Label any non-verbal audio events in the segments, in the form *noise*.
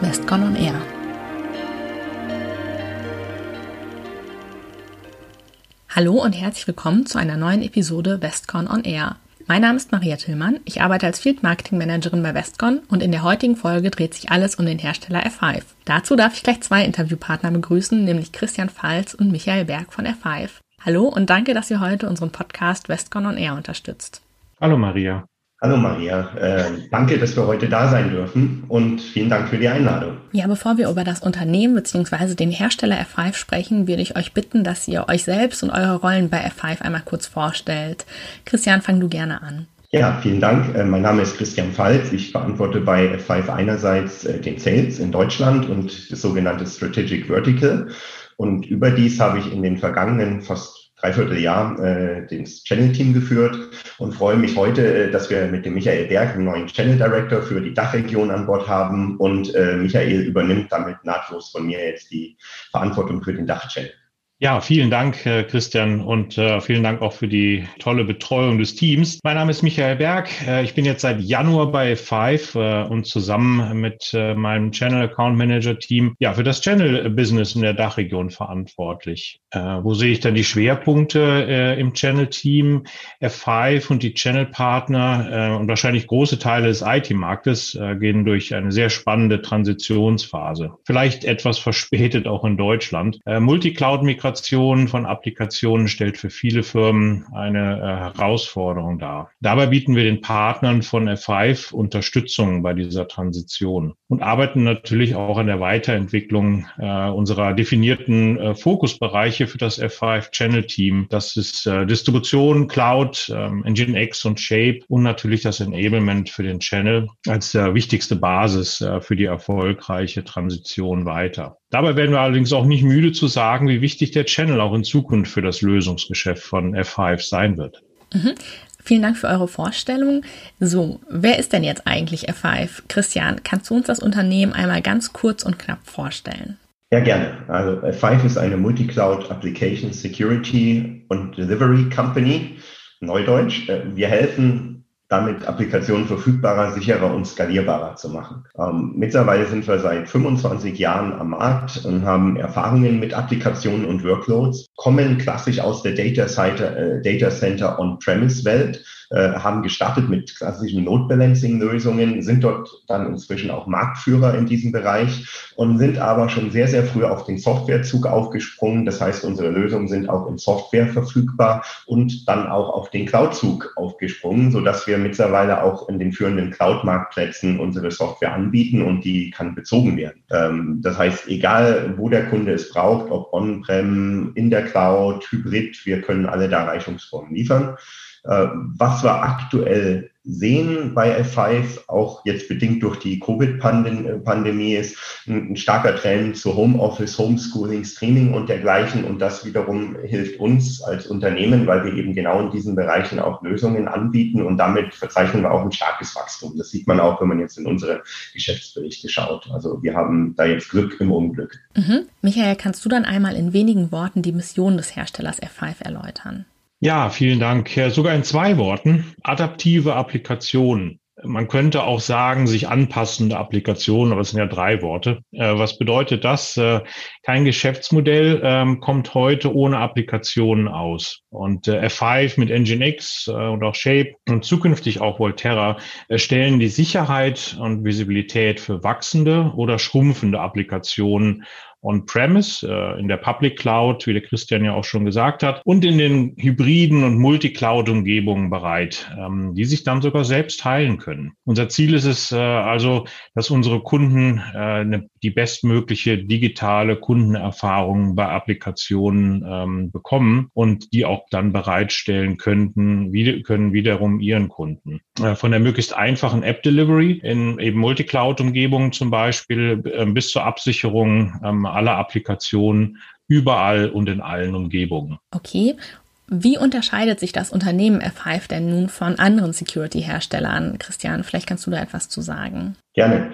Westcon on Air. Hallo und herzlich willkommen zu einer neuen Episode Westcon on Air. Mein Name ist Maria Tillmann, ich arbeite als Field Marketing Managerin bei Westcon und in der heutigen Folge dreht sich alles um den Hersteller F5. Dazu darf ich gleich zwei Interviewpartner begrüßen, nämlich Christian Falz und Michael Berg von F5. Hallo und danke, dass ihr heute unseren Podcast Westcon on Air unterstützt. Hallo Maria. Hallo Maria, äh, danke, dass wir heute da sein dürfen und vielen Dank für die Einladung. Ja, bevor wir über das Unternehmen bzw. den Hersteller F5 sprechen, würde ich euch bitten, dass ihr euch selbst und eure Rollen bei F5 einmal kurz vorstellt. Christian, fang du gerne an. Ja, vielen Dank. Äh, mein Name ist Christian Falz. Ich verantworte bei F5 einerseits äh, den Sales in Deutschland und das sogenannte Strategic Vertical. Und überdies habe ich in den vergangenen fast Dreivierteljahr äh, das Channel-Team geführt und freue mich heute, äh, dass wir mit dem Michael Berg einen neuen Channel Director für die Dachregion an Bord haben und äh, Michael übernimmt damit nahtlos von mir jetzt die Verantwortung für den Dachchannel. Ja, vielen Dank, äh, Christian, und äh, vielen Dank auch für die tolle Betreuung des Teams. Mein Name ist Michael Berg. Äh, ich bin jetzt seit Januar bei Five und zusammen mit meinem Channel Account Manager Team ja für das Channel Business in der Dachregion verantwortlich. Wo sehe ich dann die Schwerpunkte im Channel Team? F5 und die Channel Partner und wahrscheinlich große Teile des IT-Marktes gehen durch eine sehr spannende Transitionsphase. Vielleicht etwas verspätet auch in Deutschland. Multicloud-Migration Migration von Applikationen stellt für viele Firmen eine äh, Herausforderung dar. Dabei bieten wir den Partnern von F5 Unterstützung bei dieser Transition und arbeiten natürlich auch an der Weiterentwicklung äh, unserer definierten äh, Fokusbereiche für das F5 Channel Team. Das ist äh, Distribution, Cloud, ähm, Nginx und Shape und natürlich das Enablement für den Channel als der wichtigste Basis äh, für die erfolgreiche Transition weiter. Dabei werden wir allerdings auch nicht müde zu sagen, wie wichtig der Channel auch in Zukunft für das Lösungsgeschäft von F5 sein wird. Mhm. Vielen Dank für eure Vorstellung. So, wer ist denn jetzt eigentlich F5? Christian, kannst du uns das Unternehmen einmal ganz kurz und knapp vorstellen? Ja, gerne. Also F5 ist eine Multicloud Application Security und Delivery Company, Neudeutsch. Äh, wir helfen damit Applikationen verfügbarer, sicherer und skalierbarer zu machen. Ähm, mittlerweile sind wir seit 25 Jahren am Markt und haben Erfahrungen mit Applikationen und Workloads, kommen klassisch aus der Data, Center, äh, Data Center On-Premise-Welt haben gestartet mit klassischen Load Balancing Lösungen, sind dort dann inzwischen auch Marktführer in diesem Bereich und sind aber schon sehr, sehr früh auf den Softwarezug aufgesprungen. Das heißt, unsere Lösungen sind auch in Software verfügbar und dann auch auf den Cloud-Zug aufgesprungen, sodass wir mittlerweile auch in den führenden Cloud-Marktplätzen unsere Software anbieten und die kann bezogen werden. Ähm, das heißt, egal wo der Kunde es braucht, ob on-prem, in der Cloud, hybrid, wir können alle Darreichungsformen liefern. Äh, was wir aktuell sehen bei F5, auch jetzt bedingt durch die Covid-Pandemie, ist ein, starker Trend zu Homeoffice, Homeschooling, Streaming und dergleichen. Und das wiederum hilft uns als Unternehmen, weil wir eben genau in diesen Bereichen auch Lösungen anbieten. Und damit verzeichnen wir auch ein starkes Wachstum. Das sieht man auch, wenn man jetzt in unsere Geschäftsberichte schaut. Also wir haben da jetzt Glück im Unglück. Mhm. Michael, kannst du dann einmal in wenigen Worten die Mission des Herstellers F5 erläutern? Ja, vielen Dank. Sogar in zwei Worten. Adaptive Applikationen. Man könnte auch sagen, sich anpassende Applikationen, aber es sind ja drei Worte. Äh, was bedeutet das? Äh, kein Geschäftsmodell ähm, kommt heute ohne Applikationen aus. Und äh, F5 mit Nginx und auch Shape und zukünftig auch Volterra stellen die Sicherheit und Visibilität für wachsende oder schrumpfende Applikationen on-premise, äh, in der Public Cloud, wie der Christian ja auch schon gesagt hat, und in den hybriden und Multicloud-Umgebungen bereit, ähm, die sich dann sogar selbst heilen können. Unser Ziel ist es äh, also, dass unsere Kunden äh, ne, die bestmögliche digitale Kundenerfahrung bei Applikationen ähm, bekommen und die auch dann bereitstellen könnten, wie, können wiederum ihren Kunden. Äh, von der möglichst einfachen App-Delivery in eben Multicloud-Umgebungen zum Beispiel äh, bis zur Absicherung ähm, aller Applikationen überall und in allen Umgebungen. Okay. Wie unterscheidet sich das Unternehmen F5 denn nun von anderen Security-Herstellern? Christian, vielleicht kannst du da etwas zu sagen. Gerne.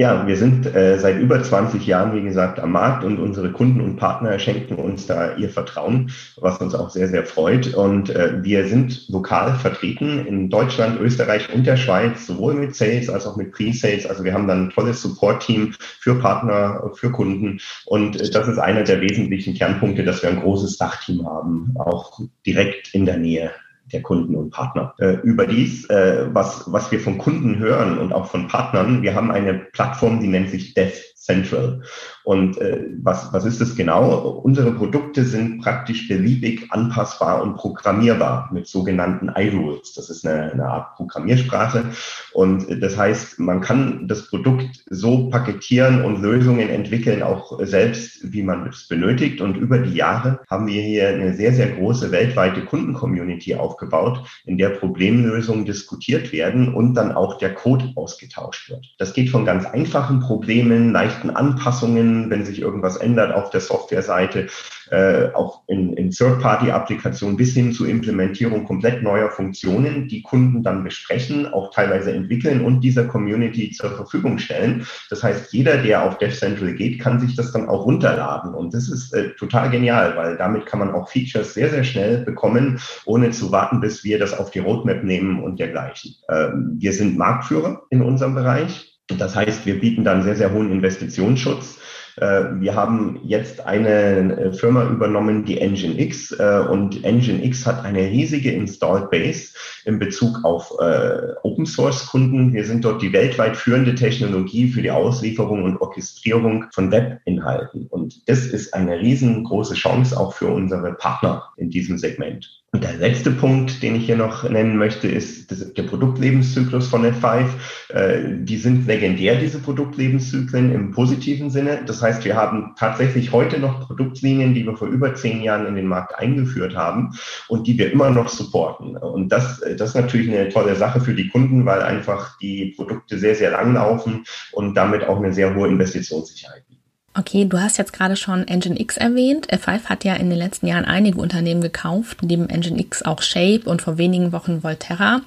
Ja, wir sind äh, seit über 20 Jahren, wie gesagt, am Markt und unsere Kunden und Partner schenken uns da ihr Vertrauen, was uns auch sehr, sehr freut. Und äh, wir sind lokal vertreten in Deutschland, Österreich und der Schweiz, sowohl mit Sales als auch mit Pre-Sales. Also wir haben dann ein tolles Support-Team für Partner, für Kunden. Und äh, das ist einer der wesentlichen Kernpunkte, dass wir ein großes Dachteam haben, auch direkt in der Nähe der Kunden und Partner. Äh, überdies, äh, was, was wir von Kunden hören und auch von Partnern, wir haben eine Plattform, die nennt sich Dev Central. Und äh, was, was ist das genau? Unsere Produkte sind praktisch beliebig anpassbar und programmierbar mit sogenannten iRules. Das ist eine, eine Art Programmiersprache. Und das heißt, man kann das Produkt so paketieren und Lösungen entwickeln, auch selbst, wie man es benötigt. Und über die Jahre haben wir hier eine sehr, sehr große weltweite Kundencommunity aufgebaut, in der Problemlösungen diskutiert werden und dann auch der Code ausgetauscht wird. Das geht von ganz einfachen Problemen, leicht leichten Anpassungen, wenn sich irgendwas ändert auf der Softwareseite, äh, auch in, in Third-Party-Applikationen bis hin zur Implementierung komplett neuer Funktionen, die Kunden dann besprechen, auch teilweise entwickeln und dieser Community zur Verfügung stellen. Das heißt, jeder, der auf DevCentral geht, kann sich das dann auch runterladen. Und das ist äh, total genial, weil damit kann man auch Features sehr, sehr schnell bekommen, ohne zu warten, bis wir das auf die Roadmap nehmen und dergleichen. Ähm, wir sind Marktführer in unserem Bereich. Das heißt, wir bieten dann sehr, sehr hohen Investitionsschutz. Äh, wir haben jetzt eine äh, Firma übernommen, die Engine X, äh, und Engine X hat eine riesige Installed Base in Bezug auf Open Source Kunden. Wir sind dort die weltweit führende Technologie für die Auslieferung und Orchestrierung von Webinhalten. Und das ist eine riesengroße Chance auch für unsere Partner in diesem Segment. Und der letzte Punkt, den ich hier noch nennen möchte, ist der Produktlebenszyklus von F5. Äh, die sind legendär, diese Produktlebenszyklen im positiven Sinne. Das heißt, wir haben tatsächlich heute noch Produktlinien, die wir vor über zehn Jahren in den Markt eingeführt haben und die wir immer noch supporten. Und das, das ist natürlich eine tolle Sache für die Kunden, weil einfach die Produkte sehr, sehr lang laufen und damit auch eine sehr hohe Investitionssicherheit. Okay, du hast jetzt gerade schon Engine X erwähnt. F5 hat ja in den letzten Jahren einige Unternehmen gekauft, neben Engine X auch Shape und vor wenigen Wochen Volterra.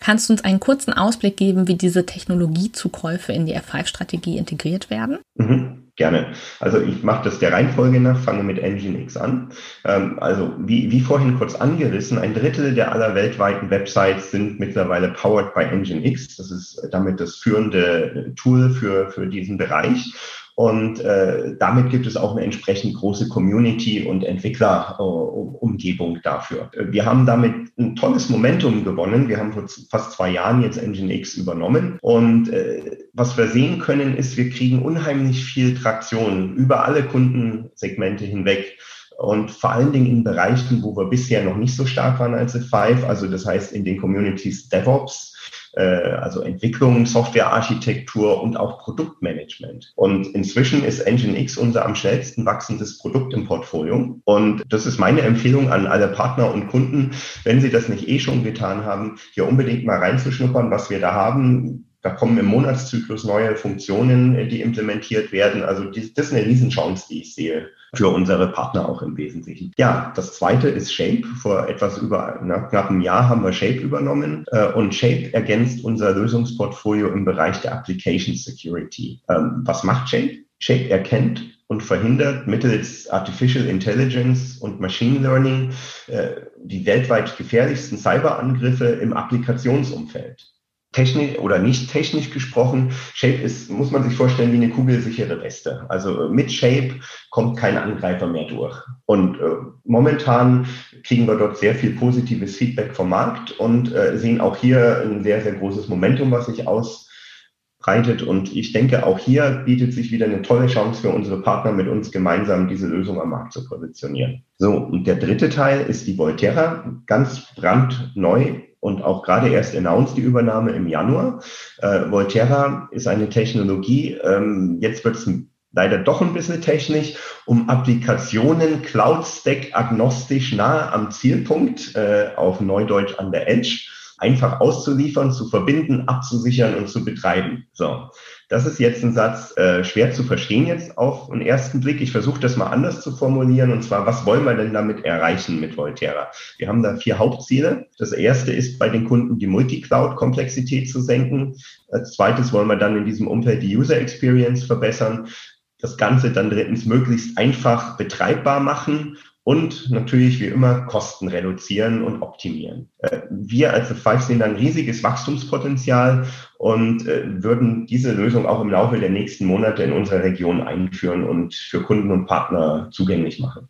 Kannst du uns einen kurzen Ausblick geben, wie diese Technologiezukäufe in die F5-Strategie integriert werden? Mhm, gerne. Also ich mache das der Reihenfolge nach, fange mit Engine X an. Ähm, also wie, wie vorhin kurz angerissen, ein Drittel der aller weltweiten Websites sind mittlerweile powered by Engine X. Das ist damit das führende Tool für, für diesen Bereich. Und äh, damit gibt es auch eine entsprechend große Community und Entwicklerumgebung äh, dafür. Wir haben damit ein tolles Momentum gewonnen. Wir haben vor fast zwei Jahren jetzt Nginx übernommen. Und äh, was wir sehen können, ist, wir kriegen unheimlich viel Traktion über alle Kundensegmente hinweg und vor allen Dingen in Bereichen, wo wir bisher noch nicht so stark waren als F5, also das heißt in den Communities DevOps, äh, also Entwicklung, Softwarearchitektur und auch Produktmanagement. Und inzwischen ist Nginx unser am schnellsten wachsendes Produkt im Portfolio. Und das ist meine Empfehlung an alle Partner und Kunden, wenn sie das nicht eh schon getan haben, hier unbedingt mal reinzuschnuppern, was wir da haben da kommen im Monatszyklus neue Funktionen, äh, die implementiert werden. Also das ist eine Riesenchance, die ich sehe für unsere Partner auch im Wesentlichen. Ja, das zweite ist Shape. Vor etwas über na, knapp einem Jahr haben wir Shape übernommen äh, und Shape ergänzt unser Lösungsportfolio im Bereich der Application Security. Ähm, was macht Shape? Shape erkennt und verhindert mittels Artificial Intelligence und Machine Learning äh, die weltweit gefährlichsten Cyberangriffe im Applikationsumfeld technisch oder nicht technisch gesprochen, Shape ist, muss man sich vorstellen, wie eine kugelsichere Weste. Also mit Shape kommt kein Angreifer mehr durch. Und äh, momentan kriegen wir dort sehr viel positives Feedback vom Markt und äh, sehen auch hier ein sehr, sehr großes Momentum, was sich ausbreitet. Und ich denke, auch hier bietet sich wieder eine tolle Chance für unsere Partner, mit uns gemeinsam diese Lösung am Markt zu positionieren. So, und der dritte Teil ist die Volterra, ganz brandneu und auch gerade erst announced die Übernahme im Januar. Äh, Volterra ist eine Technologie, ähm, jetzt wird es leider doch ein bisschen technisch, um Applikationen Cloud Stack agnostisch nahe am Zielpunkt, äh, auf Neudeutsch an der Edge, einfach auszuliefern, zu verbinden, abzusichern und zu betreiben. So. Das ist jetzt ein Satz äh, schwer zu verstehen jetzt auf den ersten Blick. Ich versuche das mal anders zu formulieren. Und zwar, was wollen wir denn damit erreichen mit Volterra? Wir haben da vier Hauptziele. Das erste ist bei den Kunden die Multicloud-Komplexität zu senken. Als zweites wollen wir dann in diesem Umfeld die User Experience verbessern. Das Ganze dann drittens möglichst einfach betreibbar machen und natürlich wie immer Kosten reduzieren und optimieren. Äh, wir als Five sehen ein riesiges Wachstumspotenzial und äh, würden diese Lösung auch im Laufe der nächsten Monate in unserer Region einführen und für Kunden und Partner zugänglich machen.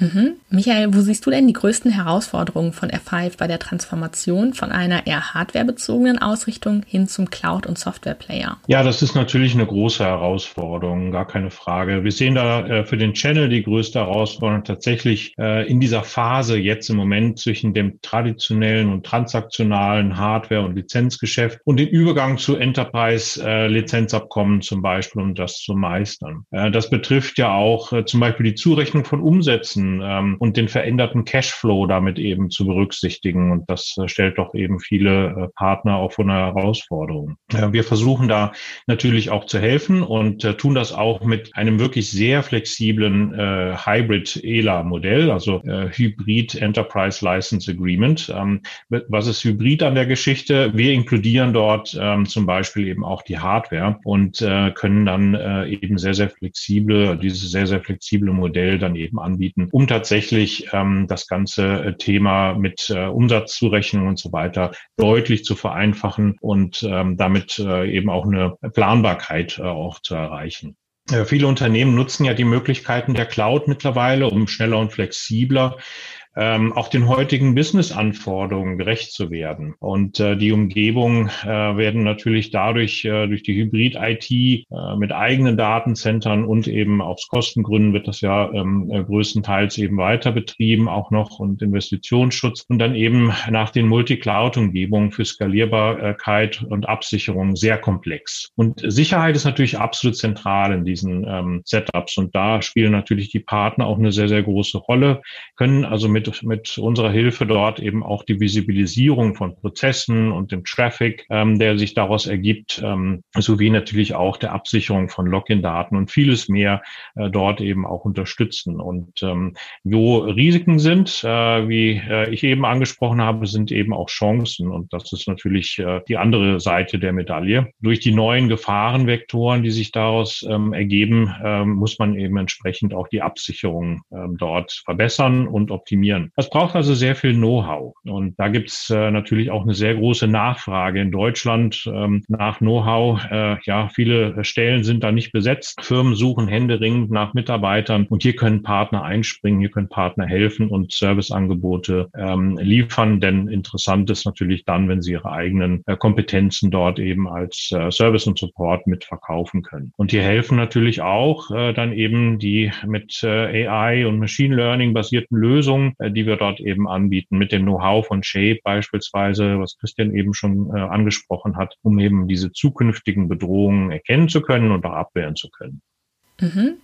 Mhm. Michael, wo siehst du denn die größten Herausforderungen von F5 bei der Transformation von einer eher hardwarebezogenen Ausrichtung hin zum Cloud- und Software-Player? Ja, das ist natürlich eine große Herausforderung, gar keine Frage. Wir sehen da äh, für den Channel die größte Herausforderung tatsächlich äh, in dieser Phase jetzt im Moment zwischen dem traditionellen und transaktionalen Hardware- und Lizenzgeschäft und den Übergang zu Enterprise-Lizenzabkommen äh, zum Beispiel, um das zu meistern. Äh, das betrifft ja auch äh, zum Beispiel die Zurechnung von Umsätzen ähm, und den veränderten Cashflow damit eben zu berücksichtigen. Und das äh, stellt doch eben viele äh, Partner auch vor eine Herausforderung. Äh, wir versuchen da natürlich auch zu helfen und äh, tun das auch mit einem wirklich sehr flexiblen äh, Hybrid-ELA-Modell, also äh, Hybrid Enterprise License Agreement. Ähm, was ist Hybrid an der Geschichte? Wir inkludieren dort ähm, zum Beispiel eben auch die Hardware und können dann eben sehr, sehr flexible, dieses sehr, sehr flexible Modell dann eben anbieten, um tatsächlich ähm, das ganze äh, Thema mit äh, Umsatzzurechnung und so weiter deutlich zu vereinfachen und ähm, damit äh, eben auch eine Planbarkeit äh, auch zu erreichen. Äh, viele Unternehmen nutzen ja die Möglichkeiten der Cloud mittlerweile, um schneller und flexibler ähm, auch den heutigen Business-Anforderungen gerecht zu werden. Und äh, die Umgebung äh, werden natürlich dadurch, äh, durch die Hybrid-IT äh, mit eigenen Datenzentren und eben aus Kostengründen wird das ja ähm, äh, größtenteils eben weiter betrieben, auch noch und Investitionsschutz und dann eben nach den Multi-Cloud-Umgebungen für Skalierbarkeit und Absicherung sehr komplex. Und Sicherheit ist natürlich absolut zentral in diesen ähm, Setups und da spielen natürlich die Partner auch eine sehr, sehr große Rolle, können also mit mit, mit unserer Hilfe dort eben auch die Visibilisierung von Prozessen und dem Traffic, ähm, der sich daraus ergibt, ähm, sowie natürlich auch der Absicherung von Login-Daten und vieles mehr äh, dort eben auch unterstützen. Und ähm, wo Risiken sind, äh, wie äh, ich eben angesprochen habe, sind eben auch Chancen. Und das ist natürlich äh, die andere Seite der Medaille. Durch die neuen Gefahrenvektoren, die sich daraus ähm, ergeben, ähm, muss man eben entsprechend auch die Absicherung ähm, dort verbessern und optimieren funktionieren. Das braucht also sehr viel Know-how. Und da gibt's äh, natürlich auch eine sehr große Nachfrage in Deutschland ähm, nach Know-how. Äh, ja, viele Stellen sind da nicht besetzt. Firmen suchen händeringend nach Mitarbeitern und hier können Partner einspringen, hier können Partner helfen und Serviceangebote ähm, liefern. Denn interessant ist natürlich dann, wenn sie ihre eigenen äh, Kompetenzen dort eben als äh, Service und Support mitverkaufen können. Und hier helfen natürlich auch äh, dann eben die mit äh, AI und Machine Learning basierten Lösungen, die wir dort eben anbieten, mit dem Know-how von Shape beispielsweise, was Christian eben schon äh, angesprochen hat, um eben diese zukünftigen Bedrohungen erkennen zu können und auch abwehren zu können. Mhm.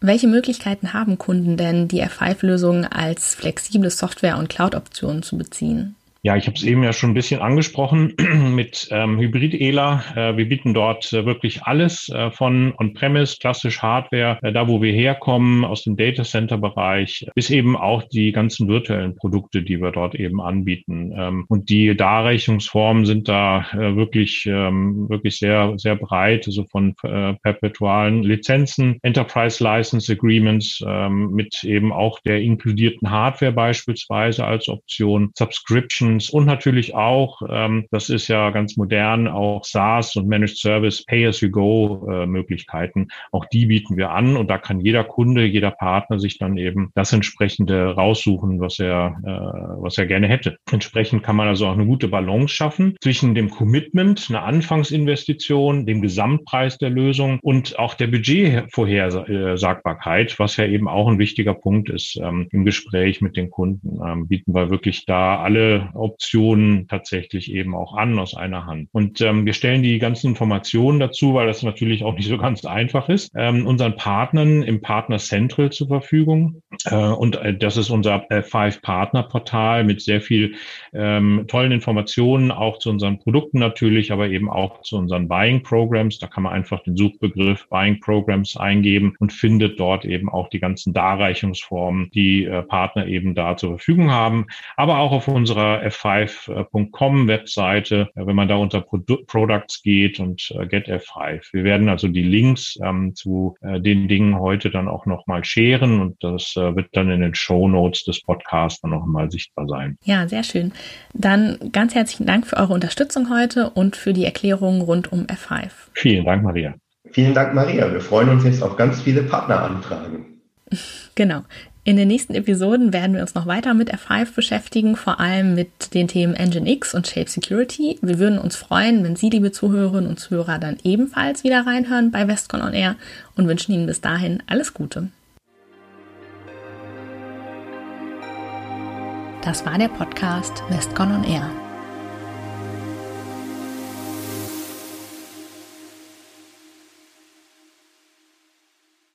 Welche Möglichkeiten haben Kunden denn, die F5-Lösungen als flexible Software- und Cloud-Optionen zu beziehen? Ja, ich habe es eben ja schon ein bisschen angesprochen *clears throat* mit ähm, Hybrid-ELA. Äh, wir bieten dort äh, wirklich alles äh, von On-Premise, klassisch Hardware, äh, da wo wir herkommen, aus dem Data Center-Bereich, bis eben auch die ganzen virtuellen Produkte, die wir dort eben anbieten. Ähm, und die Darreichungsformen sind da äh, wirklich, ähm, wirklich sehr, sehr breit, also von äh, perpetualen Lizenzen, Enterprise License Agreements ähm, mit eben auch der inkludierten Hardware beispielsweise als Option, Subscription Solutions und natürlich auch, ähm, das ist ja ganz modern, auch SaaS und Managed Service Pay-as-you-go-Möglichkeiten. Auch die bieten wir an und da kann jeder Kunde, jeder Partner sich dann eben das entsprechende raussuchen, was er, äh, was er gerne hätte. Entsprechend kann man also auch eine gute Balance schaffen zwischen dem Commitment, einer Anfangsinvestition, dem Gesamtpreis der Lösung und auch der Budgetvorhersagbarkeit, was ja eben auch ein wichtiger Punkt ist ähm, im Gespräch mit den Kunden. Ähm, bieten wir wirklich da alle Optionen tatsächlich eben auch an aus einer Hand. Und ähm, wir stellen die ganzen Informationen dazu, weil das natürlich auch nicht so ganz einfach ist, ähm, unseren Partnern im Partner Central zur Verfügung. Äh, und äh, das ist unser äh, Five Partner Portal mit sehr viel ähm, tollen Informationen, auch zu unseren Produkten natürlich, aber eben auch zu unseren Buying Programs. Da kann man einfach den Suchbegriff Buying Programs eingeben und findet dort eben auch die ganzen Darreichungsformen, die äh, Partner eben da zur Verfügung haben. Aber auch auf unserer f5.com Webseite, wenn man da unter Produ Products geht und äh, Get F5. Wir werden also die Links ähm, zu äh, den Dingen heute dann auch nochmal scheren und das äh, wird dann in den Show Notes des Podcasts dann noch mal sichtbar sein. Ja, sehr schön. Dann ganz herzlichen Dank für eure Unterstützung heute und für die Erklärungen rund um F5. Vielen Dank, Maria. Vielen Dank, Maria. Wir freuen uns jetzt auf ganz viele Partneranfragen. *laughs* Genau. In den nächsten Episoden werden wir uns noch weiter mit F5 beschäftigen, vor allem mit den Themen Engine X und Shape Security. Wir würden uns freuen, wenn Sie, liebe Zuhörerinnen und Zuhörer, dann ebenfalls wieder reinhören bei Westcon On Air und wünschen Ihnen bis dahin alles Gute. Das war der Podcast Westcon On Air.